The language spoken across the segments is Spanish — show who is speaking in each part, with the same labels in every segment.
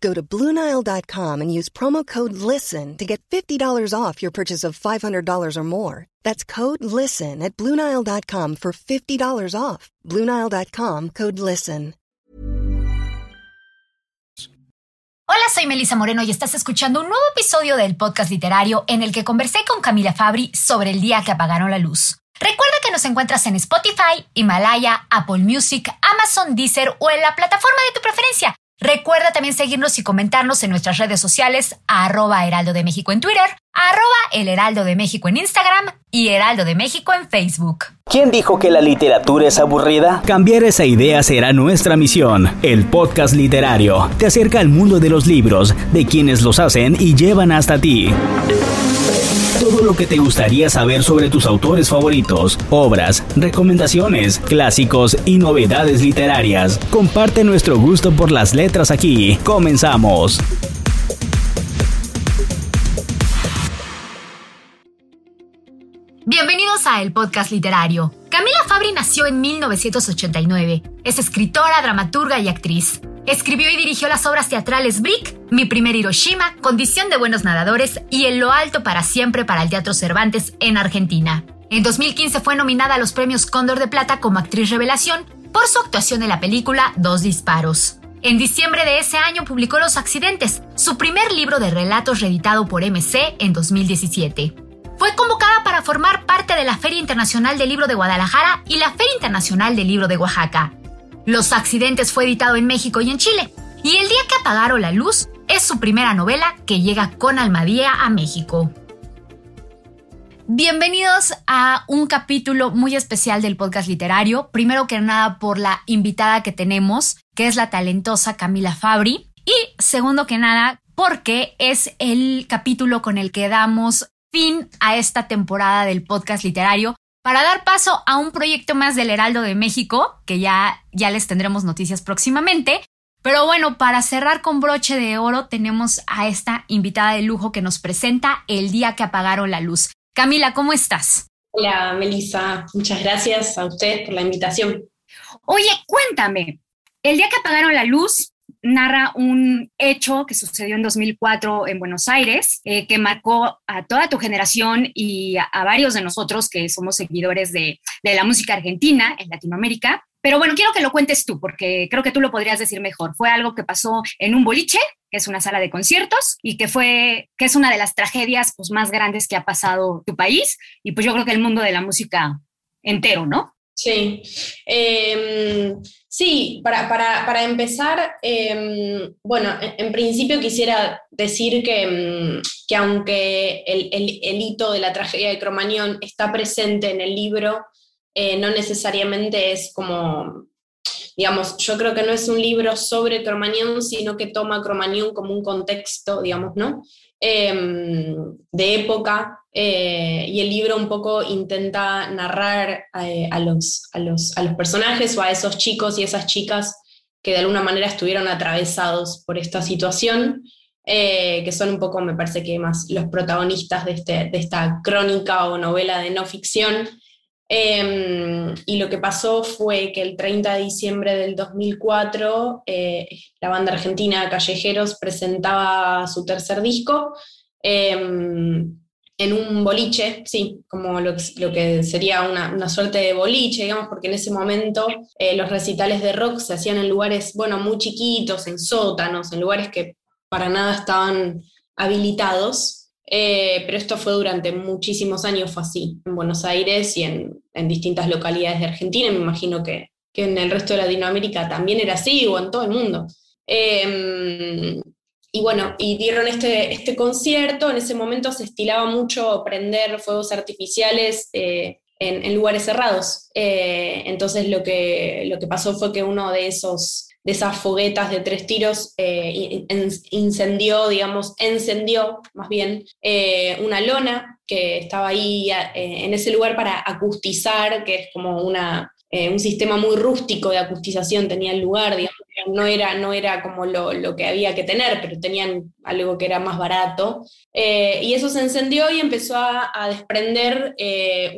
Speaker 1: Go to Bluenile.com and use promo code LISTEN to get $50 off your purchase of $500 or more. That's code LISTEN at Bluenile.com for $50 off. Bluenile.com code LISTEN.
Speaker 2: Hola, soy Melissa Moreno y estás escuchando un nuevo episodio del podcast literario en el que conversé con Camila Fabri sobre el día que apagaron la luz. Recuerda que nos encuentras en Spotify, Himalaya, Apple Music, Amazon Deezer o en la plataforma de tu preferencia. Recuerda también seguirnos y comentarnos en nuestras redes sociales, arroba Heraldo de México en Twitter, arroba El Heraldo de México en Instagram y Heraldo de México en Facebook.
Speaker 3: ¿Quién dijo que la literatura es aburrida? Cambiar esa idea será nuestra misión. El podcast literario te acerca al mundo de los libros, de quienes los hacen y llevan hasta ti. Todo lo que te gustaría saber sobre tus autores favoritos, obras, recomendaciones, clásicos y novedades literarias. Comparte nuestro gusto por las letras aquí. Comenzamos.
Speaker 2: Bienvenidos a El Podcast Literario. Camila Fabri nació en 1989. Es escritora, dramaturga y actriz. Escribió y dirigió las obras teatrales Brick, Mi primer Hiroshima, Condición de buenos nadadores y En lo alto para siempre para el Teatro Cervantes en Argentina. En 2015 fue nominada a los premios Cóndor de Plata como actriz revelación por su actuación en la película Dos disparos. En diciembre de ese año publicó Los accidentes, su primer libro de relatos reeditado por MC en 2017. Fue convocada para formar parte de la Feria Internacional del Libro de Guadalajara y la Feria Internacional del Libro de Oaxaca. Los accidentes fue editado en México y en Chile, y El día que apagaron la luz es su primera novela que llega con Almadía a México. Bienvenidos a un capítulo muy especial del podcast literario. Primero que nada por la invitada que tenemos, que es la talentosa Camila Fabri. Y segundo que nada porque es el capítulo con el que damos fin a esta temporada del podcast literario para dar paso a un proyecto más del Heraldo de México, que ya, ya les tendremos noticias próximamente. Pero bueno, para cerrar con broche de oro tenemos a esta invitada de lujo que nos presenta el día que apagaron la luz. Camila, ¿cómo estás?
Speaker 4: Hola, Melissa. Muchas gracias a usted por la invitación.
Speaker 2: Oye, cuéntame, el día que apagaron la luz narra un hecho que sucedió en 2004 en Buenos Aires, eh, que marcó a toda tu generación y a, varios de nosotros que somos seguidores de, de, la música argentina en Latinoamérica. Pero bueno, quiero que lo cuentes tú, porque creo que tú lo podrías decir mejor. Fue algo que pasó en un boliche, que es una sala de conciertos, y que fue, que es una de las tragedias pues, más grandes que ha pasado tu país, y pues yo creo que el mundo de la música entero, ¿no?
Speaker 4: Sí. Eh, Sí, para, para, para empezar, em, bueno, en, principio quisiera decir que, em, que aunque el, el, hito de la tragedia de Cromañón está presente en el libro, eh, no necesariamente es como, digamos, yo creo que no es un libro sobre Cromañón, sino que toma Cromañón como un contexto, digamos, ¿no? Em, de época eh, y el libro un poco intenta narrar eh, a, los, a, los, a, los, personajes o a esos chicos y esas chicas que de alguna manera estuvieron atravesados por esta situación, eh, que son un poco, me parece que más los protagonistas de, este, de esta crónica o novela de no ficción. Em, y lo que pasó fue que el 30 de diciembre del 2004 la banda argentina Callejeros presentaba su tercer disco. Em, en un boliche, sí, como lo, que sería una, suerte de boliche, digamos, porque en ese momento eh, los recitales de rock se hacían en lugares, bueno, muy chiquitos, en sótanos, en lugares que para nada estaban habilitados, eh, pero esto fue durante muchísimos años, fue así, en Buenos Aires y en, distintas localidades de Argentina, me imagino que, que, en el resto de Latinoamérica también era así, o en todo el mundo. Eh, y bueno, y dieron este, este concierto, en ese momento se estilaba mucho prender fuegos artificiales eh, en, lugares cerrados. Eh, entonces lo que, lo que pasó fue que uno de esos, de esas foguetas de tres tiros eh, incendió, digamos, encendió más bien eh, una lona que estaba ahí eh, en ese lugar para acustizar, que es como una, un sistema muy rústico de acustización tenía el lugar, digamos, no era, no era como lo, que había que tener, pero tenían algo que era más barato. y eso se encendió y empezó a, desprender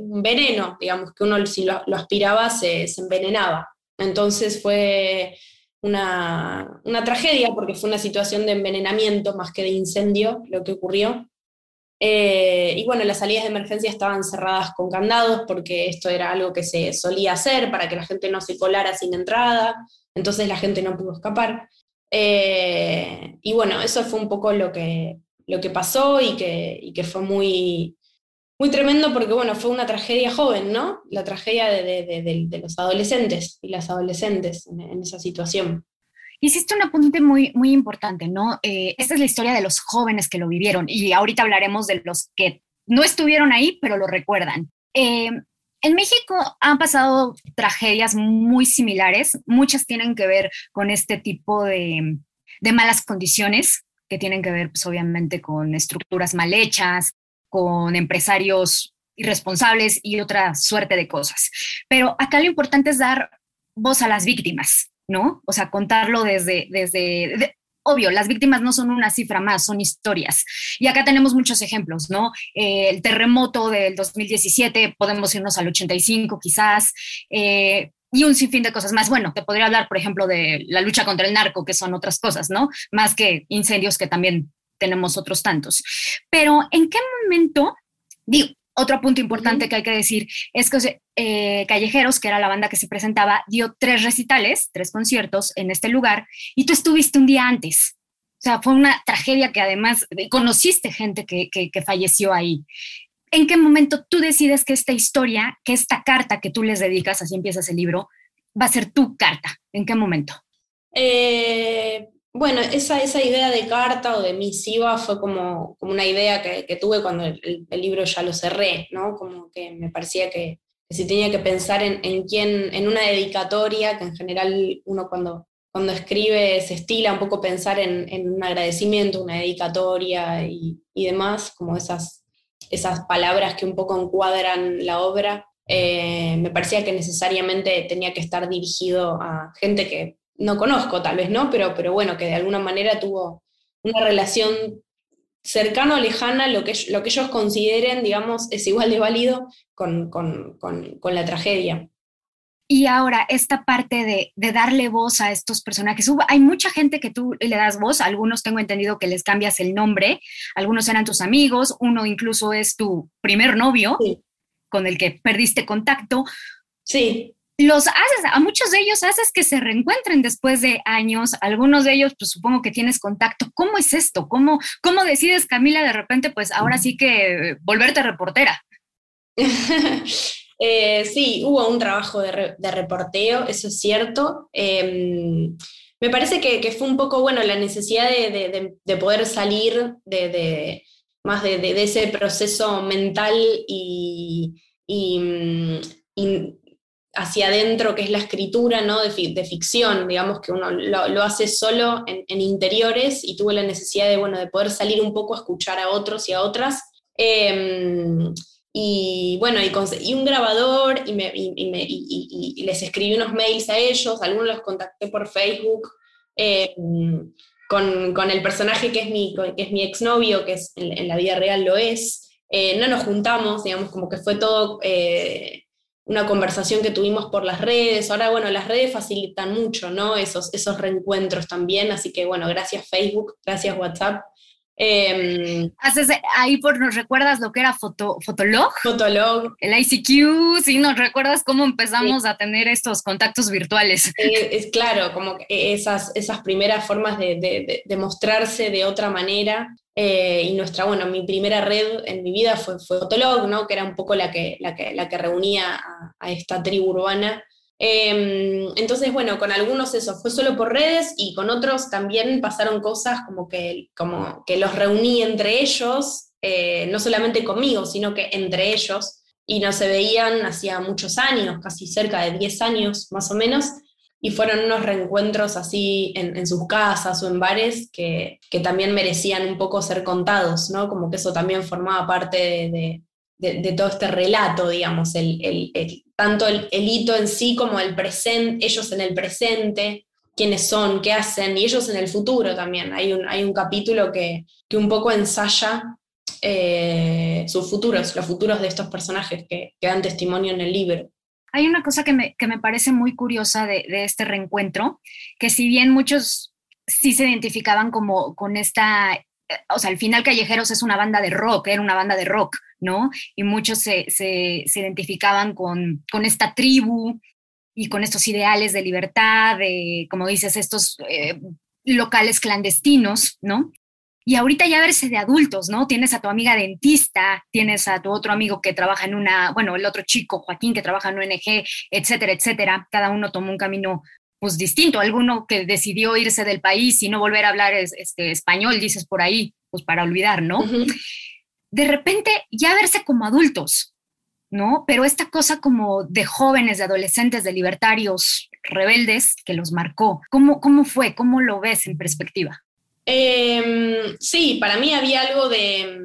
Speaker 4: un veneno, digamos, que uno si lo, aspiraba se, se envenenaba. Entonces fue una, tragedia, porque fue una situación de envenenamiento más que de incendio lo que ocurrió. Eh, y bueno, las salidas de emergencia estaban cerradas con candados porque esto era algo que se solía hacer para que la gente no se colara sin entrada, entonces la gente no pudo escapar. Eh, y bueno, eso fue un poco lo que, lo que pasó y que, y que fue muy, muy tremendo porque, bueno, fue una tragedia joven, ¿no? La tragedia de, los adolescentes y las adolescentes en, esa situación.
Speaker 5: Hiciste un apunte muy, muy importante, ¿no? Eh, esta es la historia de los jóvenes que lo vivieron y ahorita hablaremos de los que no estuvieron ahí, pero lo recuerdan. Eh, en México han pasado tragedias muy similares, muchas tienen que ver con este tipo de, de malas condiciones que tienen que ver, pues, obviamente, con estructuras mal hechas, con empresarios irresponsables y otra suerte de cosas. Pero acá lo importante es dar voz a las víctimas, ¿no? O sea, contarlo desde, desde, obvio, las víctimas no son una cifra más, son historias. Y acá tenemos muchos ejemplos, ¿no? Eh, el terremoto del 2017, podemos irnos al 85 quizás, eh, y un sinfín de cosas más. Bueno, te podría hablar, por ejemplo, de la lucha contra el narco, que son otras cosas, ¿no? Más que incendios que también tenemos otros tantos. Pero ¿en qué momento, digo, otro punto importante que hay que decir es que eh, Callejeros, que era la banda que se presentaba, dio tres recitales, tres conciertos en este lugar y tú estuviste un día antes. O sea, fue una tragedia que además conociste gente que, que falleció ahí. ¿En qué momento tú decides que esta historia, que esta carta que tú les dedicas, así empiezas el libro, va a ser tu carta? ¿En qué momento?
Speaker 4: Eh, bueno, esa, esa idea de carta o de misiva fue como, como una idea que, tuve cuando el, libro ya lo cerré, ¿no? Como que me parecía que, si tenía que pensar en, en quién, en una dedicatoria, que en general uno cuando, cuando escribe se estila un poco pensar en, en un agradecimiento, una dedicatoria y, y, demás, como esas, esas palabras que un poco encuadran la obra. Eh, me parecía que necesariamente tenía que estar dirigido a gente que no conozco tal vez, ¿no? Pero, pero bueno, que de alguna manera tuvo una relación cercana o lejana, lo que, lo que ellos consideren, digamos, es igual de válido con, la tragedia.
Speaker 5: Y ahora, esta parte de, darle voz a estos personajes. hay mucha gente que tú le das voz, algunos tengo entendido que les cambias el nombre, algunos eran tus amigos, uno incluso es tu primer novio con el que perdiste contacto.
Speaker 4: Sí
Speaker 5: los haces, a muchos de ellos haces que se reencuentren después de años, algunos de ellos, pues supongo que tienes contacto. ¿Cómo es esto? ¿Cómo, cómo decides, Camila, de repente, pues ahora sí que volverte reportera?
Speaker 4: Eh, sí, hubo un trabajo de, reporteo, eso es cierto. Em, me parece que, fue un poco, bueno, la necesidad de, poder salir de, más de, ese proceso mental y, hacia adentro, que es la escritura ¿no? de, ficción, digamos que uno lo, hace solo en, interiores y tuve la necesidad de, bueno, de poder salir un poco a escuchar a otros y a otras. Em, y bueno, y, un grabador y, me, les escribí unos mails a ellos, algunos los contacté por Facebook. Em, con, con, el personaje que es mi, que es mi exnovio, que es, en, la vida real lo es, eh, no nos juntamos, digamos, como que fue todo eh, una conversación que tuvimos por las redes. Ahora, bueno, las redes facilitan mucho, ¿no? Esos, esos reencuentros también. Así que, bueno, gracias Facebook, gracias WhatsApp.
Speaker 5: Em, Haces, ahí por nos recuerdas lo que era foto, Fotolog.
Speaker 4: Fotolog.
Speaker 5: El ICQ, sí, nos recuerdas cómo empezamos a tener estos contactos virtuales.
Speaker 4: es claro, como esas, esas primeras formas de, de, mostrarse de otra manera. Eh, y nuestra, bueno, mi primera red en mi vida fue, Fotolog, ¿no? que era un poco la que, la que, la que reunía a, a esta tribu urbana Em, entonces, bueno, con algunos eso fue solo por redes y con otros también pasaron cosas como que, como que los reuní entre ellos, eh, no solamente conmigo, sino que entre ellos, y no se veían hacía muchos años, casi cerca de 10 años más o menos. y fueron unos reencuentros así en, sus casas o en bares que, también merecían un poco ser contados, ¿no? Como que eso también formaba parte de, todo este relato, digamos, el, tanto el, hito en sí como el presente, ellos en el presente, quiénes son, qué hacen, y ellos en el futuro también. Hay un, hay un capítulo que, un poco ensaya eh, sus futuros, los futuros de estos personajes que, que dan testimonio en el libro.
Speaker 5: Hay una cosa que me, parece muy curiosa de, este reencuentro, que si bien muchos sí se identificaban como con esta, o sea, al final Callejeros es una banda de rock, era una banda de rock, ¿no? Y muchos se, identificaban con, esta tribu y con estos ideales de libertad, de, como dices, estos eh, locales clandestinos, ¿no? Y ahorita ya verse de adultos, ¿no? Tienes a tu amiga dentista, tienes a tu otro amigo que trabaja en una, bueno, el otro chico, Joaquín, que trabaja en ONG, etcétera, etcétera. Cada uno tomó un camino pues distinto. Alguno que decidió irse del país y no volver a hablar este, español, dices por ahí, pues para olvidar, ¿no? De repente ya verse como adultos, ¿no? Pero esta cosa como de jóvenes, de adolescentes, de libertarios rebeldes que los marcó, ¿cómo, cómo fue? ¿Cómo lo ves en perspectiva?
Speaker 4: Em, sí, para mí había algo de,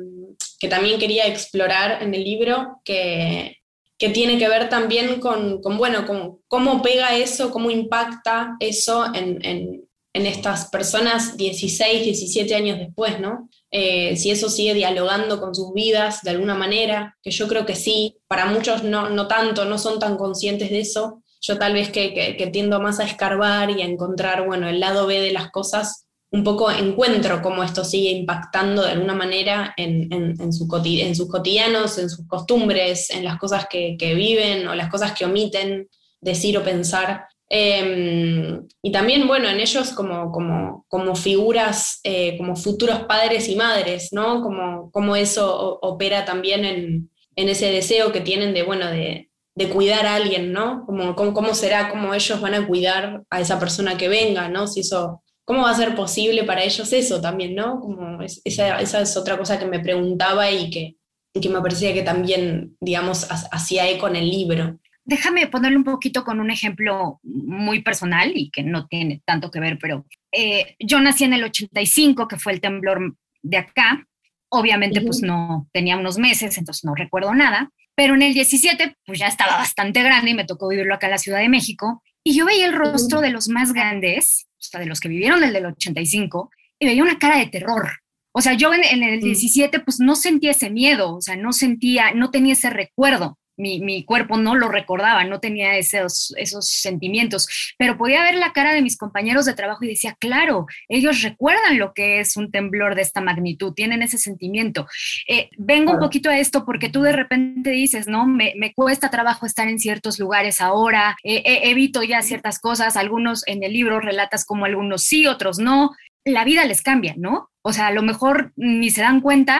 Speaker 4: que también quería explorar en el libro, que, tiene que ver también con, bueno, con cómo pega eso, cómo impacta eso en, estas personas 16, 17 años después, ¿no? Eh, si eso sigue dialogando con sus vidas de alguna manera, que yo creo que sí, para muchos no, no tanto, no son tan conscientes de eso. Yo tal vez que, que tiendo más a escarbar y a encontrar, bueno, el lado B de las cosas, un poco encuentro cómo esto sigue impactando de alguna manera en, su en sus cotidianos, en sus costumbres, en las cosas que, viven o las cosas que omiten decir o pensar. Em, y también, bueno, en ellos como, como, como figuras, eh, como futuros padres y madres, ¿no? Como, como eso opera también en, ese deseo que tienen de, bueno, de, cuidar a alguien, ¿no? Como, cómo, será, cómo ellos van a cuidar a esa persona que venga, ¿no? Si eso ¿Cómo va a ser posible para ellos eso también, no? Como esa, es otra cosa que me preguntaba y que, que me parecía que también, digamos, hacía eco en el libro.
Speaker 5: Déjame ponerle un poquito con un ejemplo muy personal y que no tiene tanto que ver, pero eh, yo nací en el 85, que fue el temblor de acá. Obviamente, pues no tenía unos meses, entonces no recuerdo nada. Pero en el 17, pues ya estaba bastante grande y me tocó vivirlo acá en la Ciudad de México. Y yo veía el rostro de los más grandes de los que vivieron el del 85, y veía una cara de terror. O sea, yo en, el 17 mm. pues no sentía ese miedo, o sea, no sentía, no tenía ese recuerdo. Mi, mi, cuerpo no lo recordaba, no tenía esos, esos sentimientos, pero podía ver la cara de mis compañeros de trabajo y decía, claro, ellos recuerdan lo que es un temblor de esta magnitud, tienen ese sentimiento. Eh, vengo un poquito a esto porque tú de repente dices, no, me, me cuesta trabajo estar en ciertos lugares ahora, eh, eh, evito ya ciertas cosas, algunos en el libro relatas como algunos sí, otros no, la vida les cambia, ¿no? O sea, a lo mejor ni se dan cuenta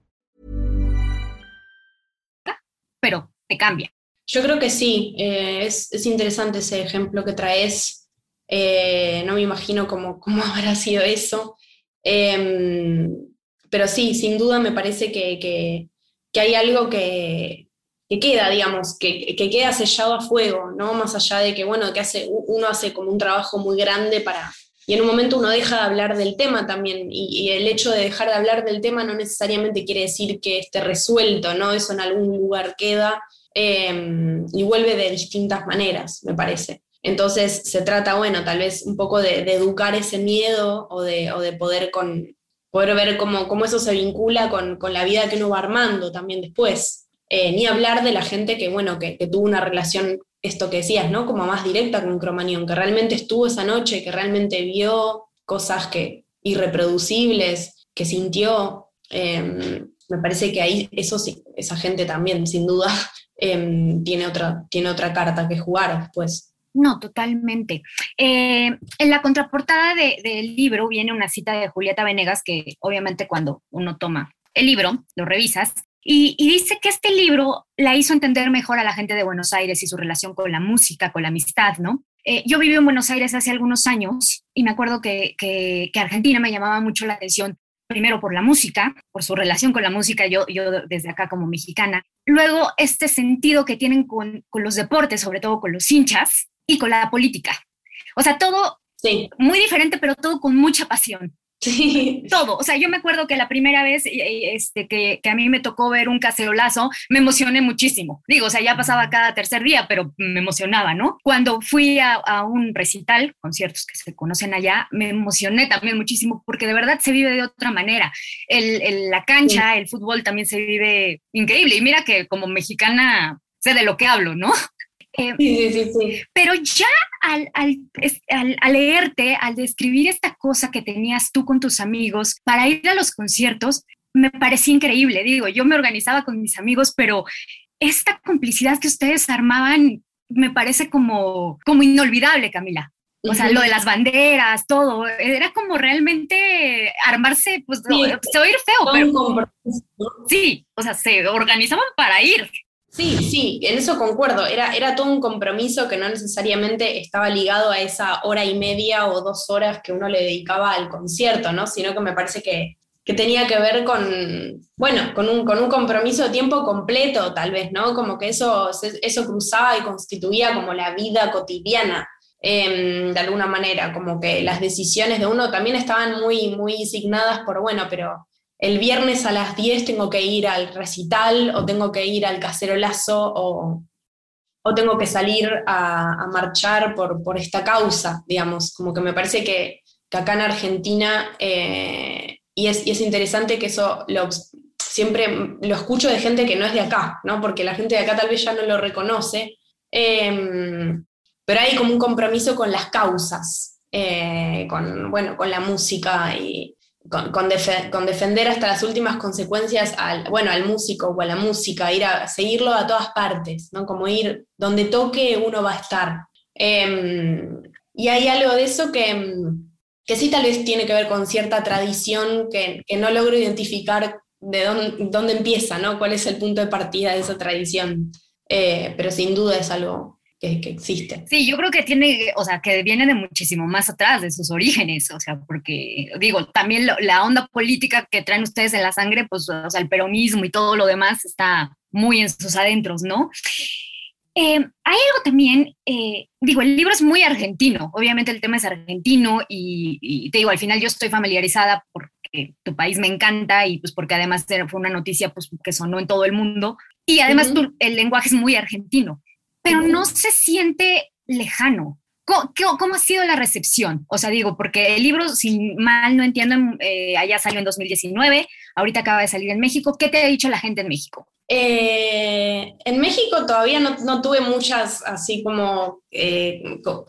Speaker 5: Cambia.
Speaker 4: Yo creo que sí. Eh, es, es, interesante ese ejemplo que traes. Eh, no me imagino cómo, cómo habrá sido eso. Eh, pero sí, sin duda me parece que, que que hay algo que, queda, digamos, que, queda sellado a fuego, ¿no? Más allá de que, bueno, que hace, uno hace como un trabajo muy grande para... Y en un momento uno deja de hablar del tema también, y, el hecho de dejar de hablar del tema no necesariamente quiere decir que esté resuelto, ¿no? Eso en algún lugar queda, em, y vuelve de distintas maneras, me parece. Entonces se trata, bueno, tal vez un poco de, educar ese miedo o de, o de poder, con, poder ver cómo, cómo, eso se vincula con, con, la vida que uno va armando también después. Eh, ni hablar de la gente que, bueno, que, que, tuvo una relación, esto que decías, ¿no? Como más directa con Cromañón, que realmente estuvo esa noche, que realmente vio cosas que irreproducibles, que sintió. Em, me parece que ahí eso sí, esa gente también, sin duda, em, tiene, otra, tiene otra carta que jugar después.
Speaker 5: No, totalmente. Eh, en la contraportada del libro viene una cita de Julieta Venegas, que obviamente cuando uno toma el libro, lo revisas, y, dice que este libro la hizo entender mejor a la gente de Buenos Aires y su relación con la música, con la amistad, ¿no? Eh, yo viví en Buenos Aires hace algunos años y me acuerdo que, que, Argentina me llamaba mucho la atención, primero por la música, por su relación con la música, yo, yo desde acá como mexicana. Luego, este sentido que tienen con, con los deportes, sobre todo con los hinchas, y con la política. O sea, todo muy diferente, pero todo con mucha pasión. Sí. Todo. O sea, yo me acuerdo que la primera vez este, que, que, a mí me tocó ver un cacerolazo, me emocioné muchísimo. Digo, o sea, ya pasaba cada tercer día, pero me emocionaba, ¿no? Cuando fui a, a un recital, conciertos que se conocen allá, me emocioné también muchísimo porque de verdad se vive de otra manera. El, la cancha, el fútbol también se vive increíble. Y mira que como mexicana sé de lo que hablo, ¿no?
Speaker 4: Eh, sí, sí, sí,
Speaker 5: Pero ya al, al, leerte, al describir esta cosa que tenías tú con tus amigos para ir a los conciertos, me parecía increíble. Digo, yo me organizaba con mis amigos, pero esta complicidad que ustedes armaban me parece como, como inolvidable, Camila. O sea, lo de las banderas, todo, era como realmente armarse, pues se oír feo, pero sí, o sea, se organizaban para ir.
Speaker 4: Sí, sí, en eso concuerdo. Era, era todo un compromiso que no necesariamente estaba ligado a esa hora y media o dos horas que uno le dedicaba al concierto, ¿no? Sino que me parece que, tenía que ver con, bueno, con un, con un compromiso de tiempo completo, tal vez, ¿no? Como que eso, eso cruzaba y constituía como la vida cotidiana. Em, de alguna manera, como que las decisiones de uno también estaban muy, muy signadas por, bueno, pero el viernes a las 10 tengo que ir al recital o tengo que ir al cacerolazo o, o tengo que salir a, marchar por, por, esta causa, digamos, como que me parece que, acá en Argentina, eh, y, es, es, interesante que eso lo, siempre lo escucho de gente que no es de acá, ¿no? porque la gente de acá tal vez ya no lo reconoce, em, pero hay como un compromiso con las causas, eh, con, bueno, con la música y, con, defender hasta las últimas consecuencias al, bueno, al músico o a la música, ir a seguirlo a todas partes, ¿no? Como ir donde toque uno va a estar. Em, y hay algo de eso que, que, sí tal vez tiene que ver con cierta tradición que, no logro identificar de dónde, dónde, empieza, ¿no? Cuál es el punto de partida de esa tradición. Eh, pero sin duda es algo, que, existe.
Speaker 5: Sí, yo creo que tiene, o sea, que viene de muchísimo más atrás, de sus orígenes, o sea, porque, digo, también la onda política que traen ustedes en la sangre, pues, o sea, el peronismo y todo lo demás está muy en sus adentros, ¿no? Eh, hay algo también, eh, digo, el libro es muy argentino, obviamente el tema es argentino y, te digo, al final yo estoy familiarizada porque tu país me encanta y pues porque además fue una noticia pues que sonó en todo el mundo y además el lenguaje es muy argentino pero no se siente lejano. ¿Cómo, ha sido la recepción? O sea, digo, porque el libro, si mal no entiendo, eh, allá salió en 2019, ahorita acaba de salir en México. ¿Qué te ha dicho la gente en México?
Speaker 4: Eh, en México todavía no, tuve muchas así como eh,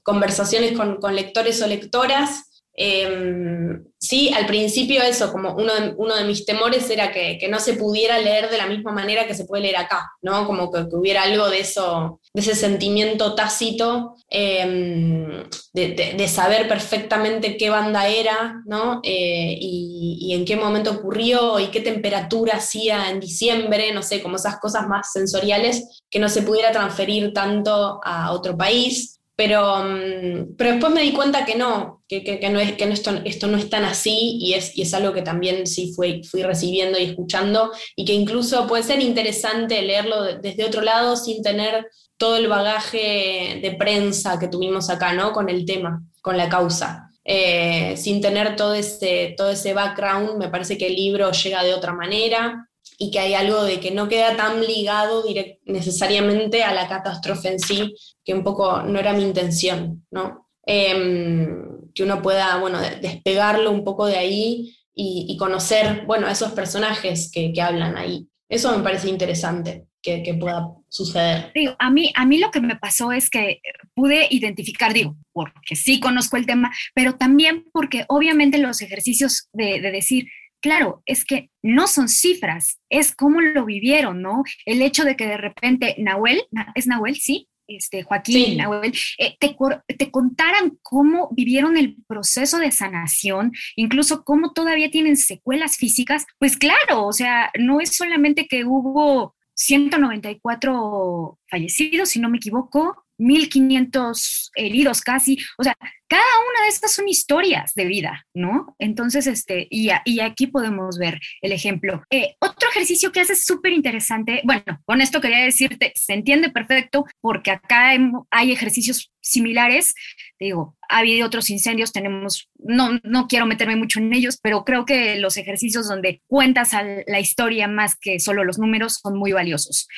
Speaker 4: conversaciones con, con, lectores o lectoras. Em, sí, al principio eso, como uno de, mis temores era que, no se pudiera leer de la misma manera que se puede leer acá, ¿no? Como que, hubiera algo de eso, de ese sentimiento tácito, em, de, saber perfectamente qué banda era, ¿no? Eh, y, y, en qué momento ocurrió y qué temperatura hacía en diciembre, no sé, como esas cosas más sensoriales que no se pudiera transferir tanto a otro país. Pero, mm, pero después me di cuenta que no, que, que, no, es, que esto, esto, no es tan así y es, y es algo que también sí fui, fui recibiendo y escuchando y que incluso puede ser interesante leerlo desde otro lado sin tener todo el bagaje de prensa que tuvimos acá, ¿no? Con el tema, con la causa. Eh, sin tener todo ese, todo ese background, me parece que el libro llega de otra manera y que hay algo de que no queda tan ligado necesariamente a la catástrofe en sí, que un poco no era mi intención, ¿no? Em, que uno pueda, bueno, despegarlo un poco de ahí y, conocer, bueno, esos personajes que, hablan ahí. Eso me parece interesante que, que, pueda suceder.
Speaker 5: Digo, a mí, a mí lo que me pasó es que pude identificar, digo, porque sí conozco el tema, pero también porque obviamente los ejercicios de, de decir, claro, es que no son cifras, es cómo lo vivieron, ¿no? El hecho de que de repente Nahuel, ¿es Nahuel? Sí, este, Joaquín, Nahuel, eh, te, te, contaran cómo vivieron el proceso de sanación, incluso cómo todavía tienen secuelas físicas, pues claro, o sea, no es solamente que hubo 194 fallecidos, si no me equivoco, 1.500 heridos casi, o sea, cada una de estas son historias de vida, ¿no? Entonces, este, y, aquí podemos ver el ejemplo. Eh, otro ejercicio que hace súper interesante, bueno, con esto quería decirte, se entiende perfecto porque acá hay ejercicios similares, digo, ha habido otros incendios, tenemos, no, no quiero meterme mucho en ellos, pero creo que los ejercicios donde cuentas la historia más que solo los números son muy valiosos.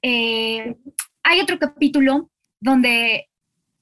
Speaker 5: Eh, hay otro capítulo donde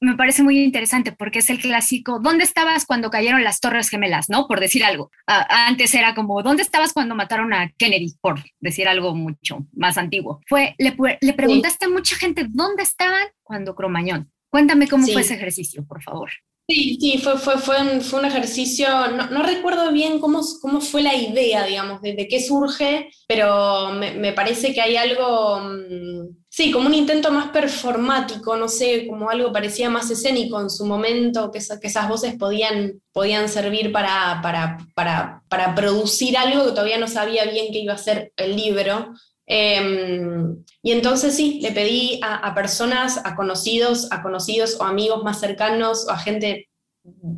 Speaker 5: me parece muy interesante porque es el clásico, ¿dónde estabas cuando cayeron las Torres Gemelas? ¿No? Por decir algo. antes era como, ¿dónde estabas cuando mataron a Kennedy? Por decir algo mucho más antiguo. Fue, le, le preguntaste a mucha gente, ¿dónde estaban cuando Cromañón? Cuéntame cómo fue ese ejercicio, por favor.
Speaker 4: Sí, sí, fue, fue, fue, un, fue un ejercicio, no, no, recuerdo bien cómo, cómo fue la idea, digamos, de, qué surge, pero me, me, parece que hay algo, mm, sí, como un intento más performático, no sé, como algo parecía más escénico en su momento, que, que esas voces podían, podían servir para, para, para, para producir algo que todavía no sabía bien qué iba a ser el libro. Em, y entonces sí, le pedí a, personas, a conocidos, a conocidos o amigos más cercanos o a gente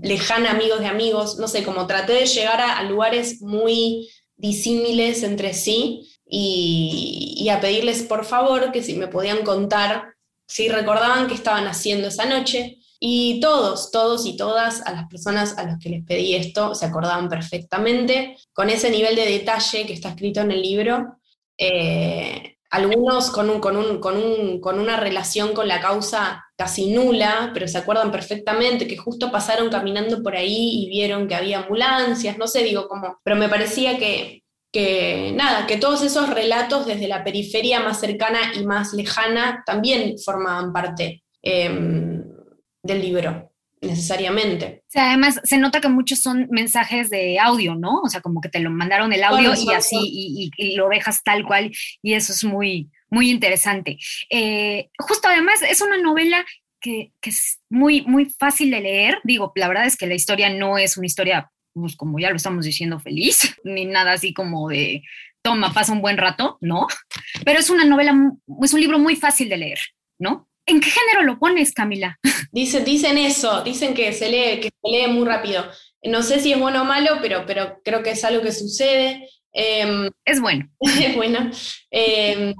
Speaker 4: lejana, amigos de amigos, no sé, como traté de llegar a, lugares muy disímiles entre sí y, a pedirles por favor que si me podían contar si recordaban qué estaban haciendo esa noche. Y todos, todos y todas, a las personas a las que les pedí esto, se acordaban perfectamente, con ese nivel de detalle que está escrito en el libro, eh, algunos con, un, con, un, con, un, con, una relación con la causa casi nula, pero se acuerdan perfectamente que justo pasaron caminando por ahí y vieron que había ambulancias, no sé, digo cómo, pero me parecía que, que nada, que todos esos relatos desde la periferia más cercana y más lejana también formaban parte em, del libro necesariamente.
Speaker 5: O sea, además se nota que muchos son mensajes de audio, ¿no? O sea, como que te lo mandaron el audio y así, y, lo dejas tal cual, y eso es muy, muy interesante. Eh, justo además es una novela que, es muy, muy fácil de leer. Digo, la verdad es que la historia no es una historia, pues como ya lo estamos diciendo, feliz, ni nada así como de, toma, pasa un buen rato, ¿no? Pero es una novela, es un libro muy fácil de leer, ¿no? ¿En qué género lo pones, Camila?
Speaker 4: Dicen, dicen eso, dicen que se, lee, que se lee muy rápido. No sé si es bueno o malo, pero, pero creo que es algo que sucede.
Speaker 5: Em, es bueno.
Speaker 4: es bueno. Em,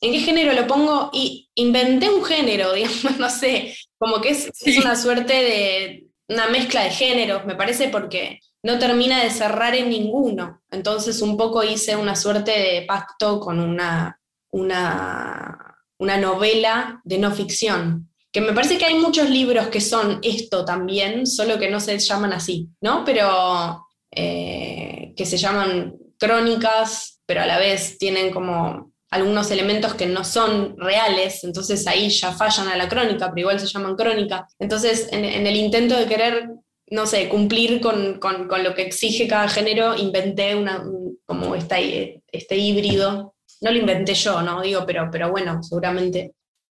Speaker 4: ¿En qué género lo pongo? Y inventé un género, digamos, no sé, como que es, es una suerte de una mezcla de géneros, me parece, porque no termina de cerrar en ninguno. Entonces un poco hice una suerte de pacto con una, una una novela de no ficción. Que me parece que hay muchos libros que son esto también, solo que no se llaman así, ¿no? Pero eh, que se llaman crónicas, pero a la vez tienen como algunos elementos que no son reales, entonces ahí ya fallan a la crónica, pero igual se llaman crónica. Entonces, en, el intento de querer, no sé, cumplir con, lo que exige cada género, inventé una, como este híbrido no lo inventé yo, ¿no? Digo, pero, pero bueno, seguramente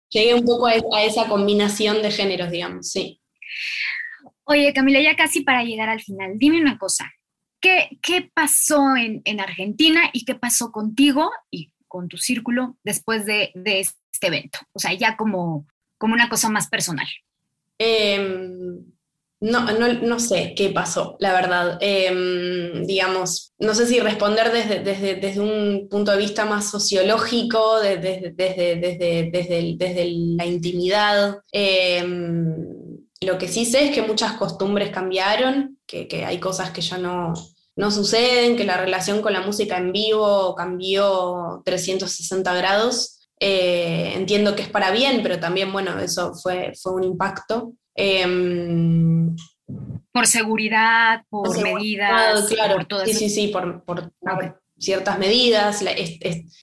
Speaker 4: llegué un poco a, esa combinación de géneros, digamos, sí.
Speaker 5: Oye, Camila, ya casi para llegar al final, dime una cosa. ¿Qué, qué pasó en, en, Argentina y qué pasó contigo y con tu círculo después de, este evento? O sea, ya como, como una cosa más personal.
Speaker 4: Eh, no, no, no, sé qué pasó, la verdad. Em, digamos, no sé si responder desde, desde, desde, un punto de vista más sociológico, desde, desde, desde, desde la intimidad. Em, lo que sí sé es que muchas costumbres cambiaron, que, que, hay cosas que ya no, no suceden, que la relación con la música en vivo cambió 360 grados. Eh, entiendo que es para bien, pero también, bueno, eso fue, fue un impacto. Em,
Speaker 5: por seguridad, por, medidas,
Speaker 4: claro, por todo sí, sí, sí, por, por, ciertas medidas,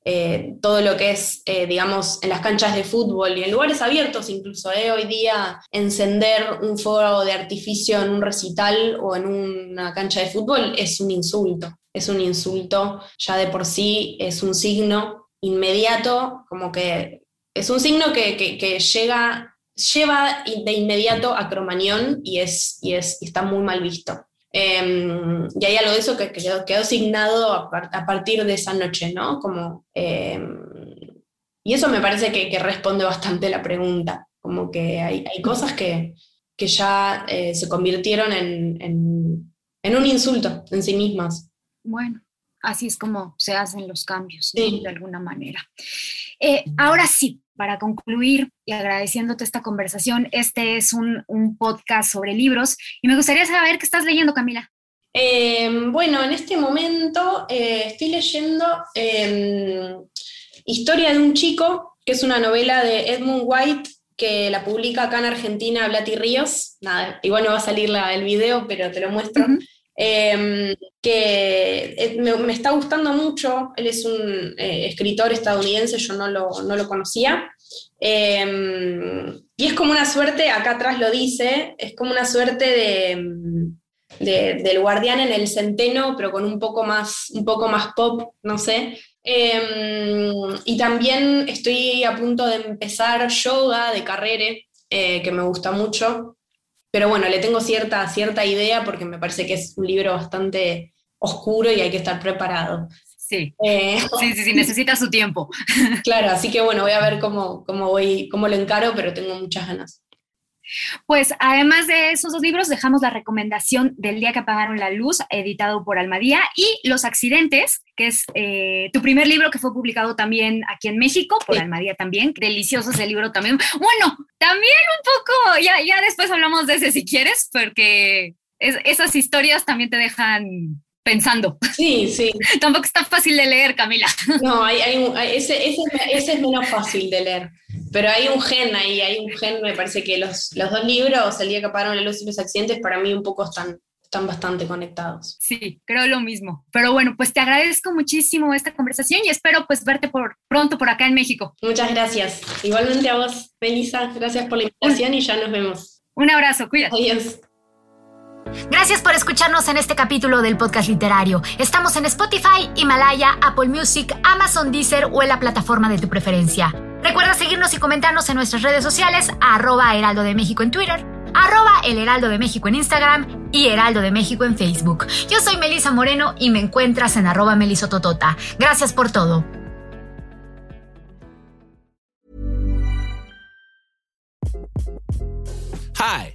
Speaker 4: eh, todo lo que es, eh, digamos, en las canchas de fútbol y en lugares abiertos incluso. Eh, hoy día encender un fuego de artificio en un recital o en una cancha de fútbol es un insulto, es un insulto ya de por sí, es un signo inmediato, como que es un signo que, que, llega, lleva de inmediato a cromañón y, es, y, es, y está muy mal visto. Em, y hay algo de eso que quedó, quedó asignado a, partir de esa noche, ¿no? Como, em, y eso me parece que, responde bastante la pregunta, como que hay, cosas que, que ya eh, se convirtieron en, en, un insulto en sí mismas.
Speaker 5: Bueno, así es como se hacen los cambios, de alguna manera. Eh, ahora sí, para concluir y agradeciéndote esta conversación, este es un, podcast sobre libros y me gustaría saber qué estás leyendo, Camila.
Speaker 4: Em, bueno, en este momento eh, estoy leyendo em, Historia de un chico, que es una novela de Edmund White que la publica acá en Argentina Blati Ríos. Nada, igual no va a salir el video, pero te lo muestro. Eh, me, está gustando mucho. Él es un eh, escritor estadounidense, yo no lo, no lo conocía. Em, y es como una suerte, acá atrás lo dice, es como una suerte de, del guardián en el centeno, pero con un poco más, un poco más pop, no sé. Em, y también estoy a punto de empezar yoga de carrera, eh, que me gusta mucho. Pero bueno, le tengo cierta, cierta idea porque me parece que es un libro bastante oscuro y hay que estar preparado.
Speaker 5: Sí, eh, sí, sí, sí, necesita su tiempo.
Speaker 4: Claro, así que bueno, voy a ver cómo, cómo, voy, cómo lo encaro, pero tengo muchas ganas.
Speaker 5: Pues además de esos dos libros, dejamos la recomendación del día que apagaron la luz, editado por Almadía, y Los accidentes, que es eh, tu primer libro que fue publicado también aquí en México, por Almadía también. Delicioso ese libro también. Bueno, también un poco, ya, ya después hablamos de ese si quieres, porque esas historias también te dejan pensando.
Speaker 4: Sí, sí.
Speaker 5: Tampoco está fácil de leer, Camila.
Speaker 4: No, hay, ese, ese, ese, es menos fácil de leer. Pero hay un gen ahí, hay un gen, me parece que los, los dos libros, El día que apagaron la luz y los accidentes, para mí un poco están, están bastante conectados.
Speaker 5: Sí, creo lo mismo. Pero bueno, pues te agradezco muchísimo esta conversación y espero pues verte por pronto por acá en México.
Speaker 4: Muchas gracias. Igualmente a vos, Melissa, gracias por la invitación y ya nos vemos.
Speaker 5: Un abrazo, cuídate.
Speaker 4: Adiós.
Speaker 2: Gracias por escucharnos en este capítulo del podcast literario. Estamos en Spotify, Himalaya, Apple Music, Amazon Deezer o en la plataforma de tu preferencia. Recuerda seguirnos y comentarnos en nuestras redes sociales, arroba Heraldo de México en Twitter, arroba El Heraldo de México en Instagram y Heraldo de México en Facebook. Yo soy Melisa Moreno y me encuentras en arroba melisototota. Gracias por todo.
Speaker 6: Hi,